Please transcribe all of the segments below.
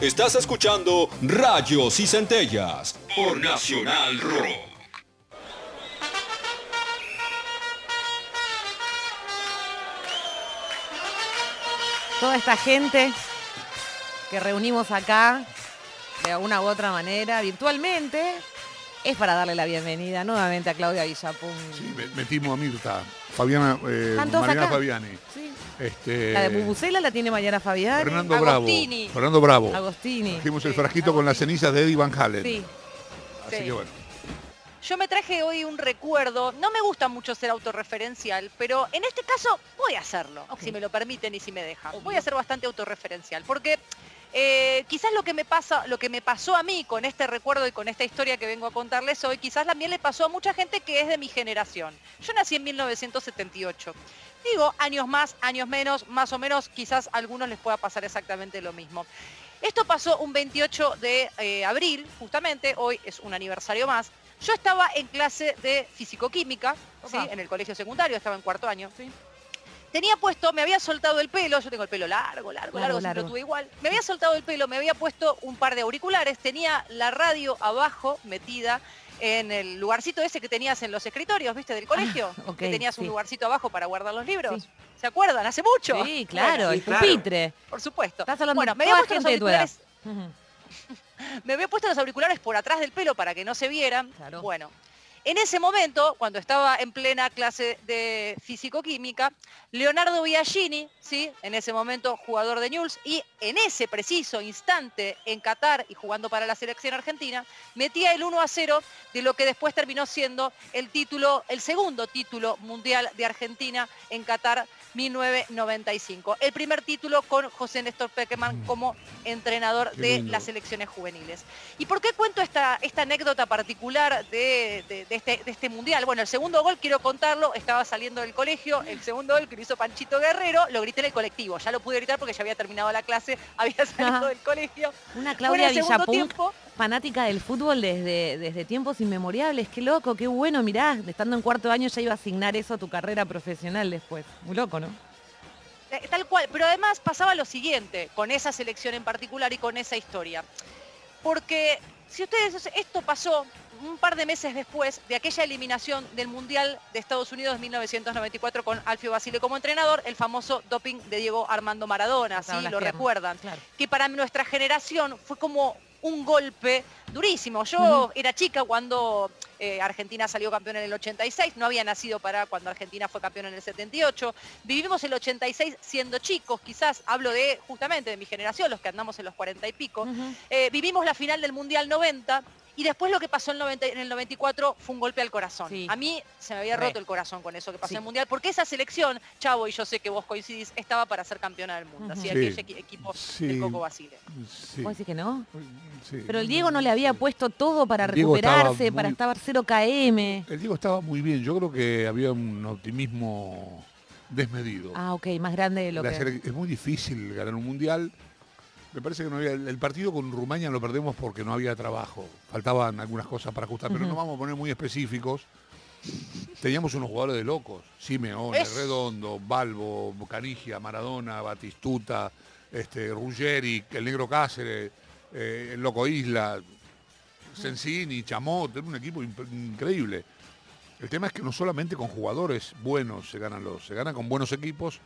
Estás escuchando Rayos y Centellas por Nacional Rock. Toda esta gente que reunimos acá de alguna u otra manera, virtualmente, es para darle la bienvenida nuevamente a Claudia Villapun. Sí, me- metimos a Mirta, Fabiana, eh, ¿Están todos Mariana acá? Fabiani. Sí. Este, La de Bubucela la tiene Mariana Fabiani. Fernando Bravo. Agostini. Fernando Bravo. Agostini. Trajimos el frasquito con las cenizas de Eddie Van Halen. Sí. Así Sí. que bueno. Yo me traje hoy un recuerdo, no me gusta mucho ser autorreferencial, pero en este caso voy a hacerlo, si me lo permiten y si me dejan. Voy a ser bastante autorreferencial, porque eh, quizás lo que me pasa, lo que me pasó a mí con este recuerdo y con esta historia que vengo a contarles hoy, quizás también le pasó a mucha gente que es de mi generación. Yo nací en 1978. Digo, años más, años menos, más o menos, quizás a algunos les pueda pasar exactamente lo mismo. Esto pasó un 28 de eh, abril, justamente, hoy es un aniversario más. Yo estaba en clase de fisicoquímica, ¿sí? En el colegio secundario, estaba en cuarto año. Tenía puesto, me había soltado el pelo, yo tengo el pelo largo, largo, Largo, largo, lo tuve igual. Me había soltado el pelo, me había puesto un par de auriculares, tenía la radio abajo metida en el lugarcito ese que tenías en los escritorios, ¿viste, del colegio? Ah, que tenías un sí. lugarcito abajo para guardar los libros. Sí. ¿Se acuerdan? Hace mucho. Sí, claro, Bueno, el pupitre. por supuesto. Estás hablando bueno, de me había puesto los auriculares me había puesto los auriculares por atrás del pelo para que no se vieran. Claro. Bueno, en ese momento, cuando estaba en plena clase de físico-química, Leonardo Biagini, ¿sí? en ese momento jugador de Newell's, y en ese preciso instante en Qatar y jugando para la selección argentina, metía el 1 a 0 de lo que después terminó siendo el título, el segundo título mundial de Argentina en Qatar 1995. El primer título con José Néstor Peckerman como entrenador de las selecciones juveniles. ¿Y por qué cuento esta, esta anécdota particular de, de- de este, de este mundial? Bueno, el segundo gol, quiero contarlo, estaba saliendo del colegio, el segundo gol que lo hizo Panchito Guerrero, lo grité en el colectivo. Ya lo pude gritar porque ya había terminado la clase, había salido del colegio. Una Fue en Claudia el segundo tiempo. Fanática del fútbol desde, desde tiempos inmemoriales. Qué loco, qué bueno. Mirá, estando en cuarto año ya iba a asignar eso a tu carrera profesional después. Muy loco, ¿no? Eh, Tal cual, pero además pasaba lo siguiente, con esa selección en particular y con esa historia. Porque si ustedes, esto pasó un par de meses después de aquella eliminación del Mundial de Estados Unidos de 1994 con Alfio Basile como entrenador, el famoso doping de Diego Armando Maradona, si las lo piernas, recuerdan. Claro. Que para nuestra generación fue como un golpe durísimo. Yo era chica cuando eh, Argentina salió campeón en el 86, no había nacido para cuando Argentina fue campeón en el 78. Vivimos el 86 siendo chicos, quizás hablo de justamente de mi generación, los que andamos en los 40 y pico. Eh, vivimos la final del Mundial 90 y después lo que pasó en, 90 en el 94 fue un golpe al corazón. Sí. A mí se me había Re. roto el corazón con eso que pasó Sí. en el Mundial, porque esa selección, Chavo, y yo sé que vos coincidís, estaba para ser campeona del mundo. Así Sí. aquel equi- equipo Sí. de Coco Basile. Sí. ¿Vos decís que no? Sí. Pero el Diego no le había puesto todo para recuperarse, para estar 0 KM. El Diego estaba muy bien. Yo creo que había un optimismo desmedido. Ah, ok, más grande de lo La que... Es muy difícil ganar un mundial. Me parece que no había. El partido con Rumania lo perdemos porque no había trabajo. Faltaban algunas cosas para ajustar, pero Ujú. no vamos a poner muy específicos. Teníamos unos jugadores de locos. Simeone, Es- Redondo, Balbo, Canigia, Maradona, Batistuta, este, Ruggeri, el Negro Cáceres, eh, el Loco Isla, Sensini, Chamot, era un equipo increíble. El tema es que no solamente con jugadores buenos se ganan los, se ganan con buenos equipos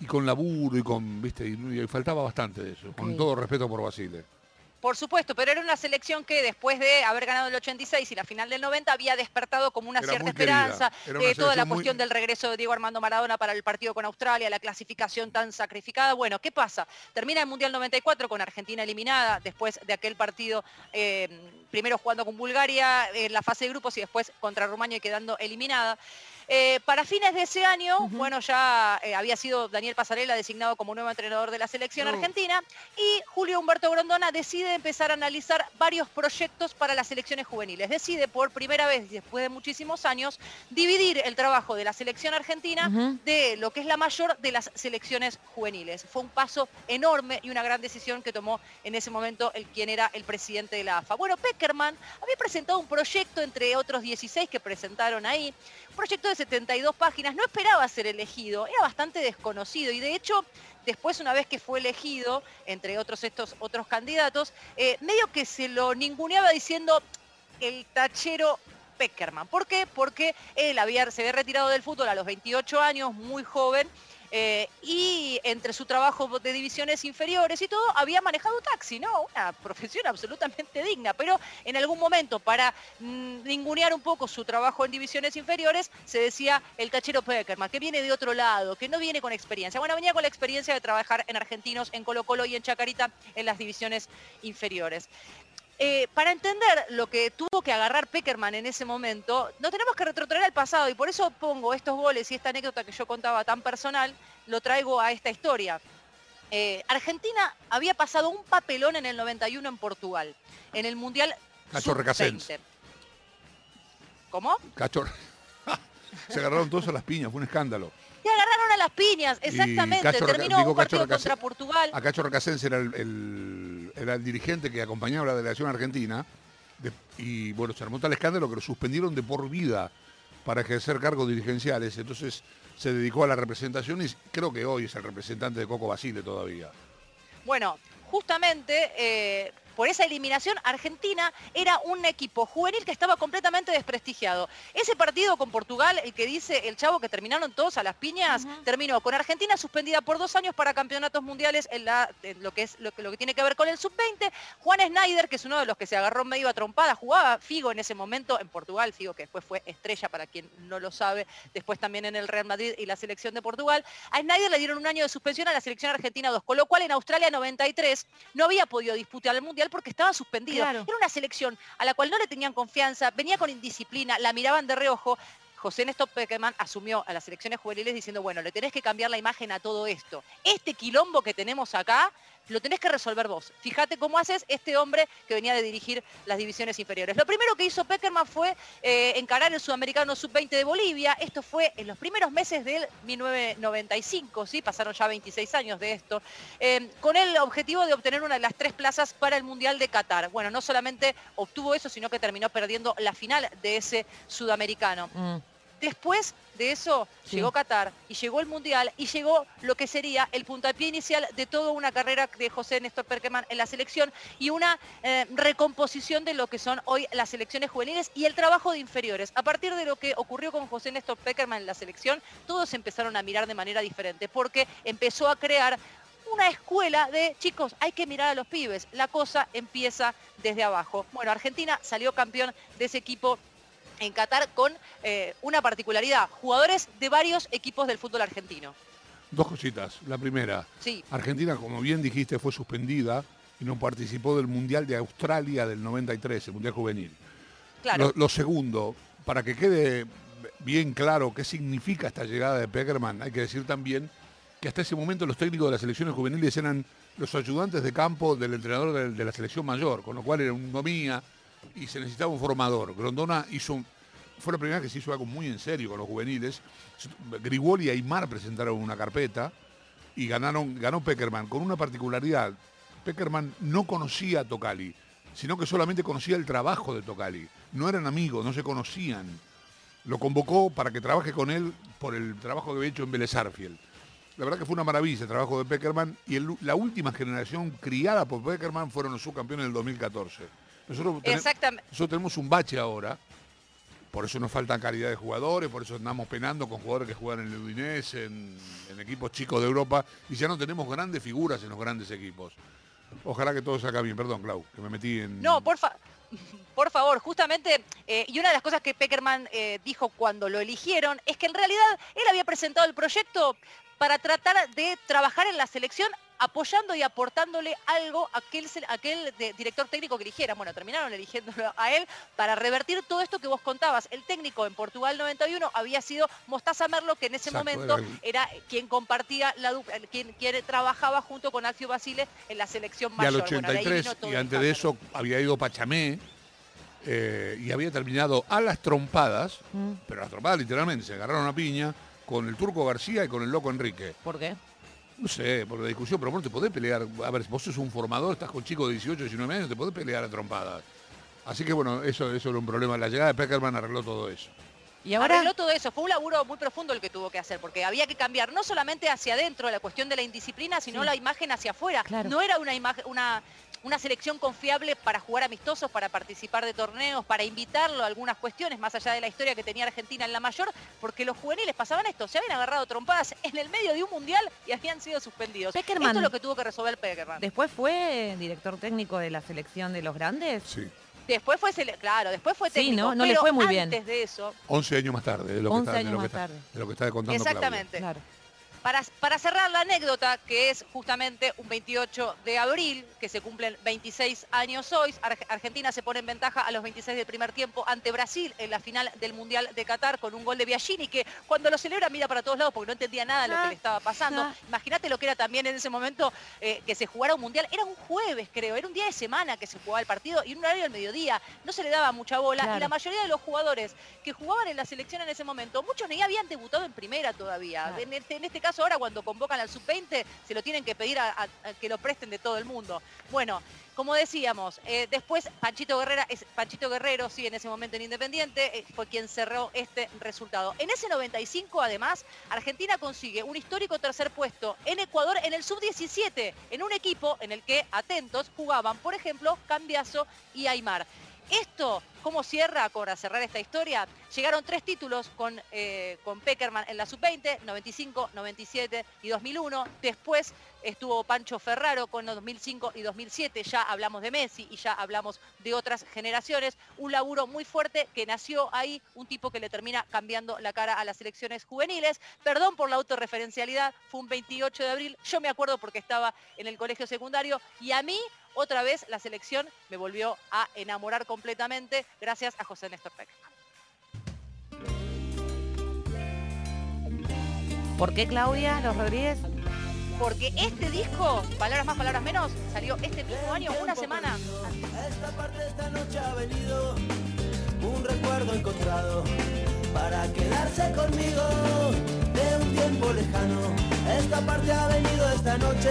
y con laburo y con, viste, y, y faltaba bastante de eso, con todo respeto por Basile. Por supuesto, pero era una selección que después de haber ganado el 86 y la final del 90 había despertado como una Era cierta esperanza una de toda la muy- cuestión del regreso de Diego Armando Maradona para el partido con Australia, la clasificación tan sacrificada. Bueno, ¿qué pasa? Termina el Mundial 94 con Argentina eliminada después de aquel partido, eh, primero jugando con Bulgaria en la fase de grupos y después contra Rumania y quedando eliminada. Eh, para fines de ese año, bueno, ya eh, había sido Daniel Pasarela designado como nuevo entrenador de la selección No. argentina y Julio Humberto Grondona decide empezar a analizar varios proyectos para las selecciones juveniles. Decide por primera vez después de muchísimos años dividir el trabajo de la selección argentina de lo que es la mayor de las selecciones juveniles. Fue un paso enorme y una gran decisión que tomó en ese momento el quien era el presidente de la AFA. Bueno, Peckerman había presentado un proyecto entre otros 16 que presentaron ahí, un proyecto de 72 páginas, no esperaba ser elegido, era bastante desconocido y de hecho después una vez que fue elegido, entre otros estos otros candidatos, eh, medio que se lo ninguneaba diciendo el tachero Peckerman. ¿Por qué? Porque él había, se había retirado del fútbol a los 28 años, muy joven, eh, y entre su trabajo de divisiones inferiores y todo, había manejado taxi, ¿no? Una profesión absolutamente digna, pero en algún momento, para mm, ningunear un poco su trabajo en divisiones inferiores, se decía el cachero Peckerman, que viene de otro lado, que no viene con experiencia. Bueno, venía con la experiencia de trabajar en Argentinos, en Colo Colo y en Chacarita en las divisiones inferiores. Eh, para entender lo que tuvo que agarrar Peckerman en ese momento, no tenemos que retrotraer al pasado y por eso pongo estos goles y esta anécdota que yo contaba tan personal, lo traigo a esta historia. Eh, Argentina había pasado un papelón en el 91 en Portugal, en el Mundial Cacho Recasens. Sub-20. ¿Cómo? Cacho... Se agarraron todos a las piñas, fue un escándalo. Se agarraron a las piñas, exactamente. Terminó digo un partido contra Portugal. A Cacho Recasens era el, el- era el dirigente que acompañaba a la delegación argentina. de- y bueno, se armó tal escándalo que lo suspendieron de por vida para ejercer cargos dirigenciales. Entonces se dedicó a la representación y creo que hoy es el representante de Coco Basile todavía. Bueno, justamente eh, por esa eliminación, Argentina era un equipo juvenil que estaba completamente desprestigiado. Ese partido con Portugal, el que dice el chavo que terminaron todos a las piñas, terminó con Argentina suspendida por dos años para campeonatos mundiales en, la- en lo, que es, lo, lo que tiene que ver con el sub-20. Juan Snyder, que es uno de los que se agarró medio a trompada, jugaba Figo en ese momento en Portugal, Figo que después fue estrella para quien no lo sabe, después también en el Real Madrid y la selección de Portugal. A Snyder le dieron un año de suspensión a la selección argentina 2, con lo cual en Australia 93 no había podido disputar el Mundial porque estaba suspendido. Claro. Era una selección a la cual no le tenían confianza, venía con indisciplina, la miraban de reojo. José Néstor Peckerman asumió a las selecciones juveniles diciendo, bueno, le tenés que cambiar la imagen a todo esto. Este quilombo que tenemos acá, lo tenés que resolver vos. Fíjate cómo haces este hombre que venía de dirigir las divisiones inferiores. Lo primero que hizo Peckerman fue eh, encarar el sudamericano sub-20 de Bolivia. Esto fue en los primeros meses del 1995, ¿sí? pasaron ya 26 años de esto, eh, con el objetivo de obtener una de las tres plazas para el Mundial de Qatar. Bueno, no solamente obtuvo eso, sino que terminó perdiendo la final de ese sudamericano. Mm. Después de eso Sí. llegó Qatar y llegó el Mundial y llegó lo que sería el puntapié inicial de toda una carrera de José Néstor Perkerman en la selección y una eh, recomposición de lo que son hoy las selecciones juveniles y el trabajo de inferiores. A partir de lo que ocurrió con José Néstor Perkerman en la selección, todos empezaron a mirar de manera diferente porque empezó a crear una escuela de chicos, hay que mirar a los pibes. La cosa empieza desde abajo. Bueno, Argentina salió campeón de ese equipo en Qatar con eh, una particularidad, jugadores de varios equipos del fútbol argentino. Dos cositas. La primera, Sí, Argentina, como bien dijiste, fue suspendida y no participó del Mundial de Australia del 93, el Mundial Juvenil. claro. Lo, lo segundo, para que quede bien claro qué significa esta llegada de Peckerman, hay que decir también que hasta ese momento los técnicos de las selecciones juveniles eran los ayudantes de campo del entrenador de, de la selección mayor, con lo cual era un domía y se necesitaba un formador. Grondona hizo, fue la primera que se hizo algo muy en serio con los juveniles. Grigoli y Aymar presentaron una carpeta y ganaron, ganó Peckerman con una particularidad. Peckerman no conocía a Tocali, sino que solamente conocía el trabajo de Tocali. No eran amigos, no se conocían. Lo convocó para que trabaje con él por el trabajo que había hecho en Vélez. La verdad que fue una maravilla el trabajo de Peckerman y la última generación criada por Peckerman fueron los subcampeones del 2014. Nosotros, tene- Exactamente. nosotros tenemos un bache ahora, por eso nos faltan calidad de jugadores, por eso andamos penando con jugadores que juegan en el Udinese, en, en equipos chicos de Europa, y ya no tenemos grandes figuras en los grandes equipos. Ojalá que todo salga bien. Perdón, Clau, que me metí en... No, por, fa- por favor, justamente, eh, y una de las cosas que Peckerman eh, dijo cuando lo eligieron es que en realidad él había presentado el proyecto para tratar de trabajar en la selección apoyando y aportándole algo a aquel, se- aquel de- director técnico que eligiera. Bueno, terminaron eligiéndolo a él para revertir todo esto que vos contabas. El técnico en Portugal 91 había sido Mostaza Merlo, que en ese Exacto, momento era quien compartía la dupla, quien, quien trabajaba junto con Alcio Basile en la selección y mayor. al Bueno, de ahí 83, vino todo y antes de eso había ido Pachamé, eh, y había terminado a las trompadas, Mm. pero a las trompadas literalmente, se agarraron a piña con el Turco García y con el Loco Enrique. ¿Por qué? No sé, por la discusión, pero vos te podés pelear. A ver, vos sos un formador, estás con chicos de 18, 19 años, te podés pelear a trompadas. Así que bueno, eso, eso era un problema. La llegada de Peckerman arregló todo eso. Y ahora arregló todo eso. Fue un laburo muy profundo el que tuvo que hacer, porque había que cambiar no solamente hacia adentro la cuestión de la indisciplina, sino Sí. la imagen hacia afuera. Claro. No era una imagen, una, una selección confiable para jugar amistosos, para participar de torneos, para invitarlo a algunas cuestiones, más allá de la historia que tenía Argentina en la mayor, porque los juveniles pasaban esto, se habían agarrado trompadas en el medio de un mundial y habían sido suspendidos. Peckerman. Esto es lo que tuvo que resolver Peckerman. después fue director técnico de la selección de los grandes. Sí. Después fue, claro, después fue Sí, técnico, ¿no? No le pero fue muy bien. antes de eso, 11 años más tarde, de lo que 11 está, de años lo que más está- tarde. de lo que está contando exactamente. Claro. Para, para cerrar la anécdota, que es justamente un 28 de abril, que se cumplen 26 años hoy, Ar- Argentina se pone en ventaja a los 26 del primer tiempo ante Brasil en la final del Mundial de Qatar con un gol de Biagini, que cuando lo celebra mira para todos lados porque no entendía nada de lo que le estaba pasando. ah. Imagínate lo que era también en ese momento eh, que se jugara un Mundial. Era un jueves, creo, era un día de semana que se jugaba el partido y un horario del mediodía. No se le daba mucha bola Claro. y la mayoría de los jugadores que jugaban en la selección en ese momento, muchos ni habían debutado en primera todavía. Claro. En, este, en este caso ahora cuando convocan al sub-20 se lo tienen que pedir a que lo presten de todo el mundo. Bueno, como decíamos, eh, después Panchito Guerrera, es, Panchito Guerrero, sí, en ese momento en Independiente, eh, fue quien cerró este resultado. En ese 95, además, Argentina consigue un histórico tercer puesto en Ecuador en el sub-17, en un equipo en el que, atentos, jugaban, por ejemplo, Cambiaso y Aymar. Esto, ¿cómo cierra para cerrar esta historia? Llegaron tres títulos con, eh, con Peckerman en la sub-20, 95, 97 y 2001. Después estuvo Pancho Ferraro con 2005 y 2007. Ya hablamos de Messi y ya hablamos de otras generaciones. Un laburo muy fuerte que nació ahí, un tipo que le termina cambiando la cara a las selecciones juveniles. Perdón por la autorreferencialidad, fue un 28 de abril. Yo me acuerdo porque estaba en el colegio secundario y a mí otra vez la selección me volvió a enamorar completamente gracias a José Néstor Peckerman. ¿Por qué Claudia, los Rodríguez? Porque este disco, palabras más, palabras menos, salió este mismo año, una semana antes. A esta parte esta noche ha venido un recuerdo encontrado para quedarse conmigo de un tiempo lejano. Esta parte ha venido esta noche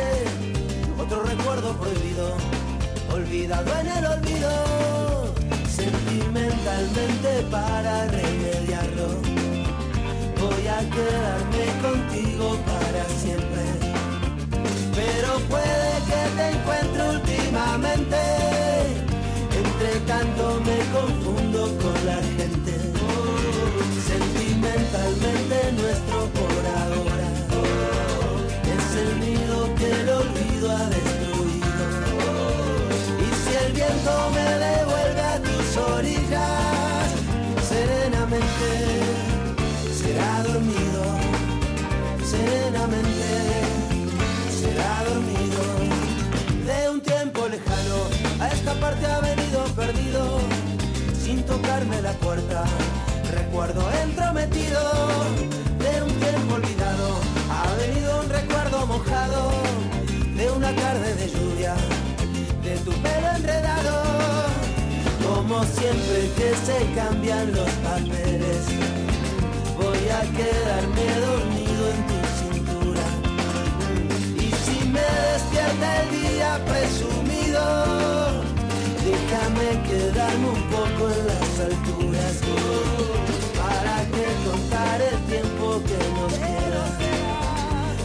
otro recuerdo prohibido, olvidado en el olvido, sentimentalmente para remediarlo. Voy a quedarme contigo para siempre. Pero puede que te encuentre últimamente. Entre tanto me confundo con la tocarme la puerta. Recuerdo entrometido de un tiempo olvidado. Ha venido un recuerdo mojado de una tarde de lluvia de tu pelo enredado. Como siempre que se cambian los papeles voy a quedarme dormido en tu cintura. Y si me despierta el día presumido, déjame quedarme un poco en las alturas. Para que contar el tiempo que nos queda.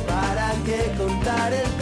Para que contar el tiempo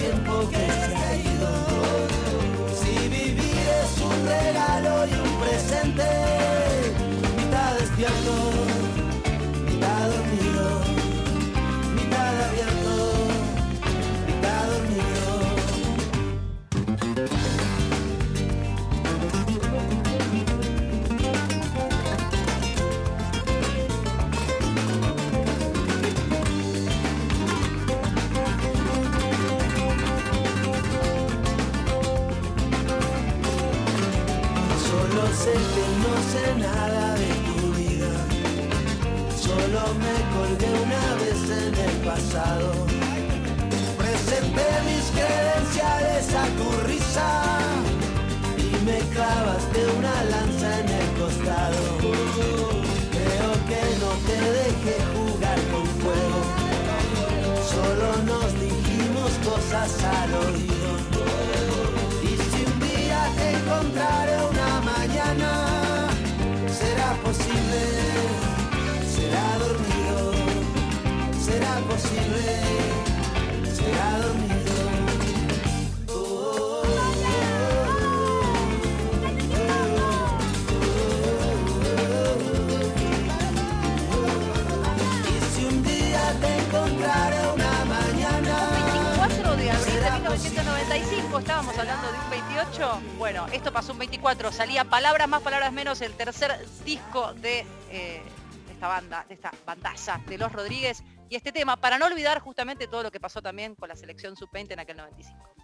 estábamos hablando de un 28. Bueno, esto pasó un 24, salía Palabras más, Palabras menos, el tercer disco de eh, esta banda, de esta bandaza de Los Rodríguez. Y este tema, para no olvidar justamente todo lo que pasó también con la selección sub-20 en aquel 95.